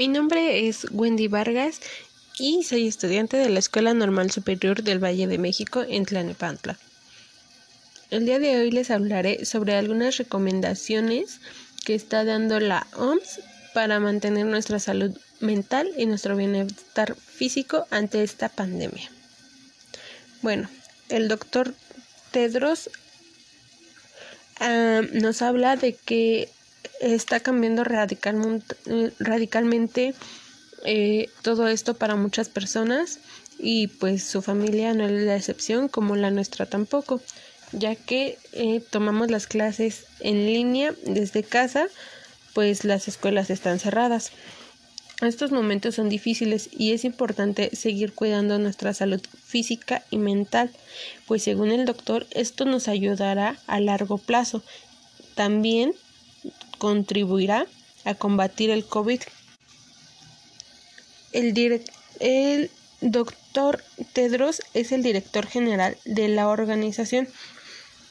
Mi nombre es Wendy Vargas y soy estudiante de la Escuela Normal Superior del Valle de México en Tlanepantla. El día de hoy les hablaré sobre algunas recomendaciones que está dando la OMS para mantener nuestra salud mental y nuestro bienestar físico ante esta pandemia. Bueno, el doctor Tedros ah, nos habla de que está cambiando radicalmente, eh, todo esto para muchas personas y pues su familia no es la excepción como la nuestra tampoco ya que eh, tomamos las clases en línea desde casa pues las escuelas están cerradas estos momentos son difíciles y es importante seguir cuidando nuestra salud física y mental, pues según el doctor esto nos ayudará a largo plazo. También contribuirá a combatir el COVID. El, doctor Tedros es el director general de la organización.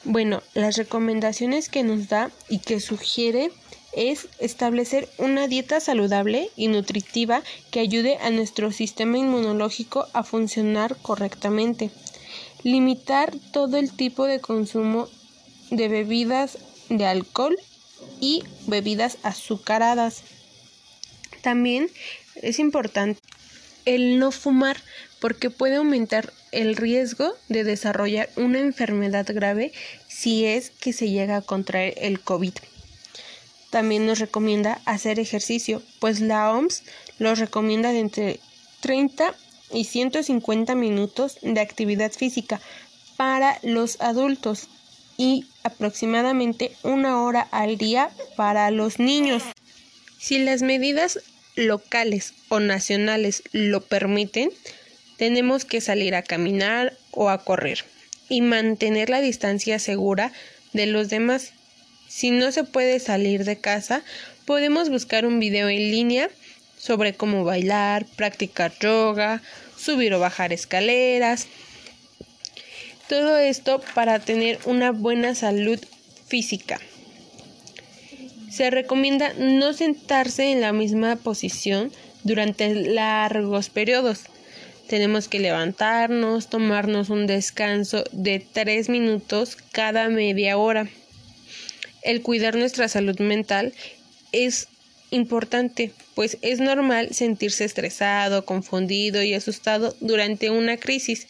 Bueno, las recomendaciones que nos da y que sugiere es establecer una dieta saludable y nutritiva que ayude a nuestro sistema inmunológico a funcionar correctamente. Limitar todo el tipo de consumo de bebidas de alcohol y bebidas azucaradas. También es importante el no fumar porque puede aumentar el riesgo de desarrollar una enfermedad grave si es que se llega a contraer el COVID. También nos recomienda hacer ejercicio, pues la OMS lo recomienda de entre 30 y 150 minutos de actividad física para los adultos y aproximadamente una hora al día para los niños. Si las medidas locales o nacionales lo permiten, tenemos que salir a caminar o a correr y mantener la distancia segura de los demás. Si no se puede salir de casa, podemos buscar un video en línea sobre cómo bailar, practicar yoga, subir o bajar escaleras, todo esto para tener una buena salud física. Se recomienda no sentarse en la misma posición durante largos periodos. Tenemos que levantarnos, tomarnos un descanso de tres minutos cada media hora. El cuidar nuestra salud mental es importante, pues es normal sentirse estresado, confundido y asustado durante una crisis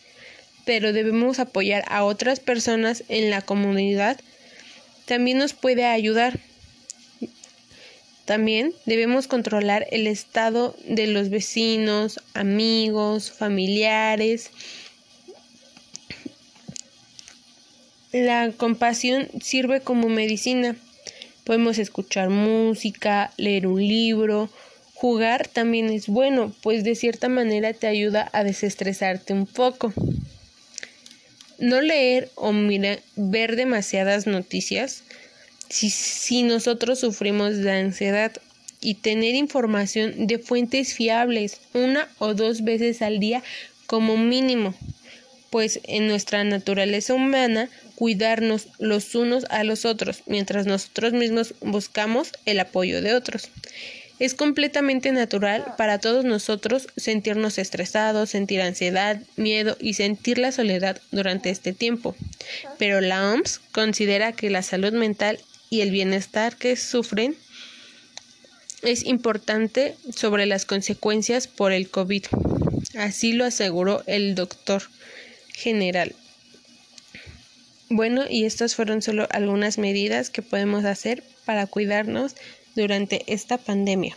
pero debemos apoyar a otras personas en la comunidad, también nos puede ayudar. También debemos controlar el estado de los vecinos, amigos, familiares. La compasión sirve como medicina. Podemos escuchar música, leer un libro, jugar también es bueno, pues de cierta manera te ayuda a desestresarte un poco. No leer o ver demasiadas noticias si, si nosotros sufrimos de ansiedad y tener información de fuentes fiables una o dos veces al día como mínimo, pues en nuestra naturaleza humana cuidarnos los unos a los otros mientras nosotros mismos buscamos el apoyo de otros. Es completamente natural para todos nosotros sentirnos estresados, sentir ansiedad, miedo y sentir la soledad durante este tiempo. Pero la OMS considera que la salud mental y el bienestar que sufren es importante sobre las consecuencias por el COVID. Así lo aseguró el doctor general. Bueno, y estas fueron solo algunas medidas que podemos hacer para cuidarnos durante esta pandemia.